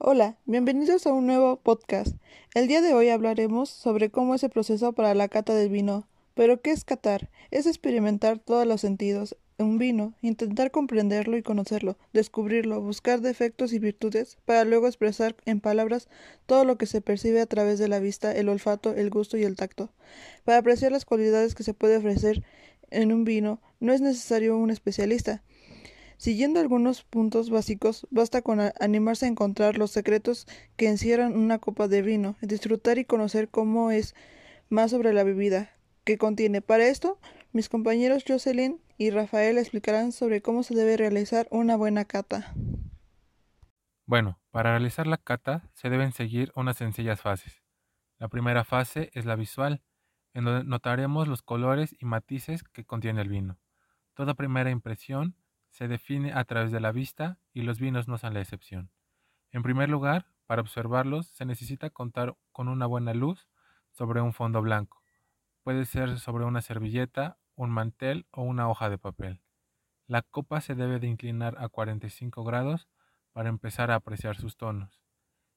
Hola, bienvenidos a un nuevo podcast. El día de hoy hablaremos sobre cómo es el proceso para la cata del vino. Pero, ¿qué es catar? Es experimentar todos los sentidos un vino, intentar comprenderlo y conocerlo, descubrirlo, buscar defectos y virtudes, para luego expresar en palabras todo lo que se percibe a través de la vista, el olfato, el gusto y el tacto. Para apreciar las cualidades que se puede ofrecer en un vino, no es necesario un especialista. Siguiendo algunos puntos básicos, basta con animarse a encontrar los secretos que encierran una copa de vino, disfrutar y conocer cómo es más sobre la bebida que contiene. Para esto, mis compañeros Jocelyn y Rafael explicarán sobre cómo se debe realizar una buena cata. Bueno, para realizar la cata se deben seguir unas sencillas fases. La primera fase es la visual, en donde notaremos los colores y matices que contiene el vino. Toda primera impresión se define a través de la vista y los vinos no son la excepción. En primer lugar, para observarlos se necesita contar con una buena luz sobre un fondo blanco. Puede ser sobre una servilleta, un mantel o una hoja de papel. La copa se debe de inclinar a 45 grados para empezar a apreciar sus tonos.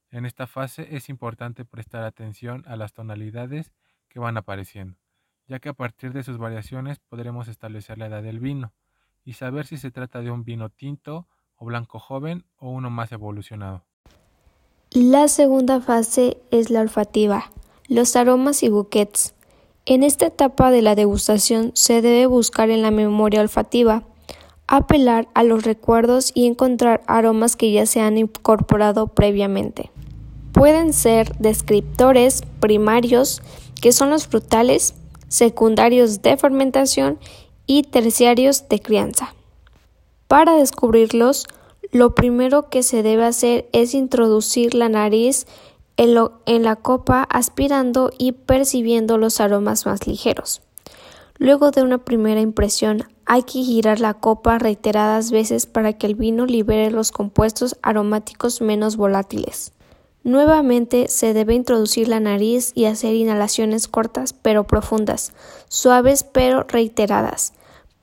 En esta fase es importante prestar atención a las tonalidades que van apareciendo, ya que a partir de sus variaciones podremos establecer la edad del vino y saber si se trata de un vino tinto o blanco joven o uno más evolucionado. La segunda fase es la olfativa, los aromas y bouquets. En esta etapa de la degustación se debe buscar en la memoria olfativa, apelar a los recuerdos y encontrar aromas que ya se han incorporado previamente. Pueden ser descriptores primarios, que son los frutales, secundarios de fermentación y terciarios de crianza. Para descubrirlos, lo primero que se debe hacer es introducir la nariz en, la copa aspirando y percibiendo los aromas más ligeros. Luego de una primera impresión, hay que girar la copa reiteradas veces para que el vino libere los compuestos aromáticos menos volátiles. Nuevamente se debe introducir la nariz y hacer inhalaciones cortas pero profundas, suaves pero reiteradas,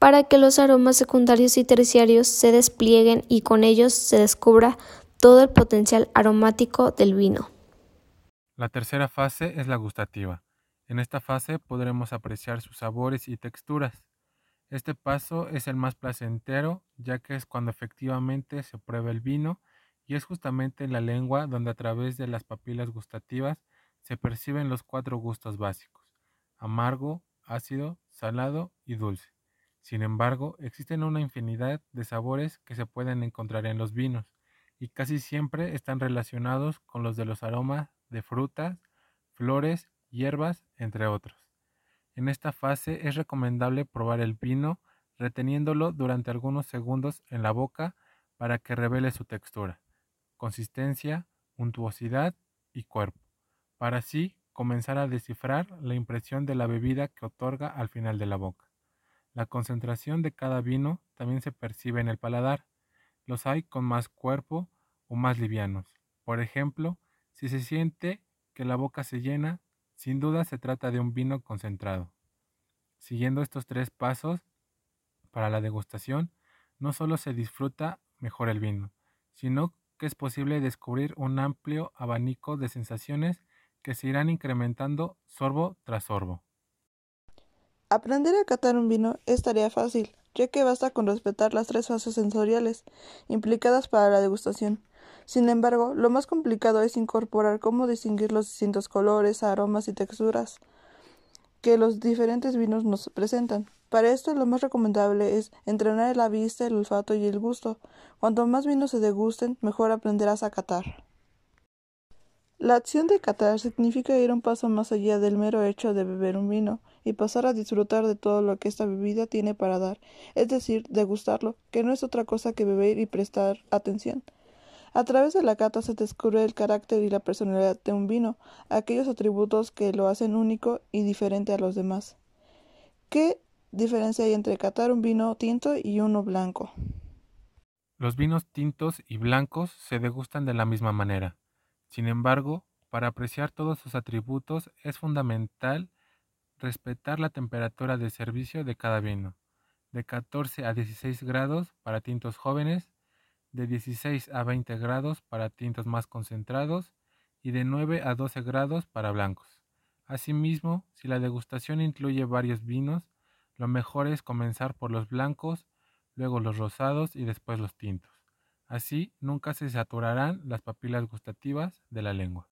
para que los aromas secundarios y terciarios se desplieguen y con ellos se descubra todo el potencial aromático del vino. La tercera fase es la gustativa. En esta fase podremos apreciar sus sabores y texturas. Este paso es el más placentero ya que es cuando efectivamente se prueba el vino y es justamente en la lengua donde a través de las papilas gustativas se perciben los cuatro gustos básicos, amargo, ácido, salado y dulce. Sin embargo, existen una infinidad de sabores que se pueden encontrar en los vinos y casi siempre están relacionados con los de los aromas de frutas, flores, hierbas, entre otros. En esta fase es recomendable probar el vino reteniéndolo durante algunos segundos en la boca para que revele su textura, consistencia, untuosidad y cuerpo, para así comenzar a descifrar la impresión de la bebida que otorga al final de la boca. La concentración de cada vino también se percibe en el paladar. Los hay con más cuerpo o más livianos. Por ejemplo, si se siente que la boca se llena, sin duda se trata de un vino concentrado. Siguiendo estos tres pasos para la degustación, no solo se disfruta mejor el vino, sino que es posible descubrir un amplio abanico de sensaciones que se irán incrementando sorbo tras sorbo. Aprender a catar un vino es tarea fácil, ya que basta con respetar las tres fases sensoriales implicadas para la degustación. Sin embargo, lo más complicado es incorporar cómo distinguir los distintos colores, aromas y texturas que los diferentes vinos nos presentan. Para esto lo más recomendable es entrenar la vista, el olfato y el gusto. Cuanto más vinos se degusten, mejor aprenderás a catar. La acción de catar significa ir un paso más allá del mero hecho de beber un vino y pasar a disfrutar de todo lo que esta bebida tiene para dar, es decir, degustarlo, que no es otra cosa que beber y prestar atención. A través de la cata se descubre el carácter y la personalidad de un vino, aquellos atributos que lo hacen único y diferente a los demás. ¿Qué diferencia hay entre catar un vino tinto y uno blanco? Los vinos tintos y blancos se degustan de la misma manera sin embargo, para apreciar todos sus atributos es fundamental respetar la temperatura de servicio de cada vino, de 14 a 16 grados para tintos jóvenes, de 16 a 20 grados para tintos más concentrados y de 9 a 12 grados para blancos. Asimismo, si la degustación incluye varios vinos, lo mejor es comenzar por los blancos, luego los rosados y después los tintos. Así nunca se saturarán las papilas gustativas de la lengua.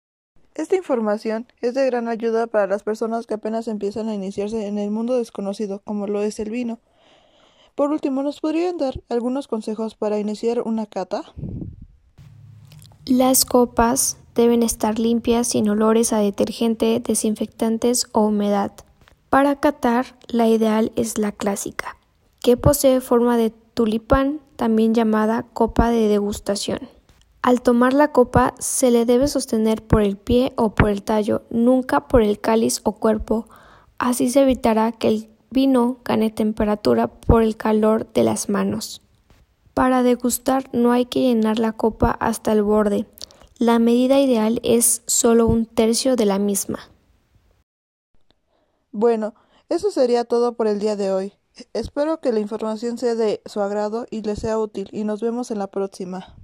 Esta información es de gran ayuda para las personas que apenas empiezan a iniciarse en el mundo desconocido como lo es el vino. Por último, ¿nos podrían dar algunos consejos para iniciar una cata? Las copas deben estar limpias sin olores a detergente, desinfectantes o humedad. Para catar, la ideal es la clásica, que posee forma de tulipán, también llamada copa de degustación. Al tomar la copa se le debe sostener por el pie o por el tallo, nunca por el cáliz o cuerpo. Así se evitará que el vino gane temperatura por el calor de las manos. Para degustar no hay que llenar la copa hasta el borde. La medida ideal es solo un tercio de la misma. Bueno, eso sería todo por el día de hoy. Espero que la información sea de su agrado y les sea útil y nos vemos en la próxima.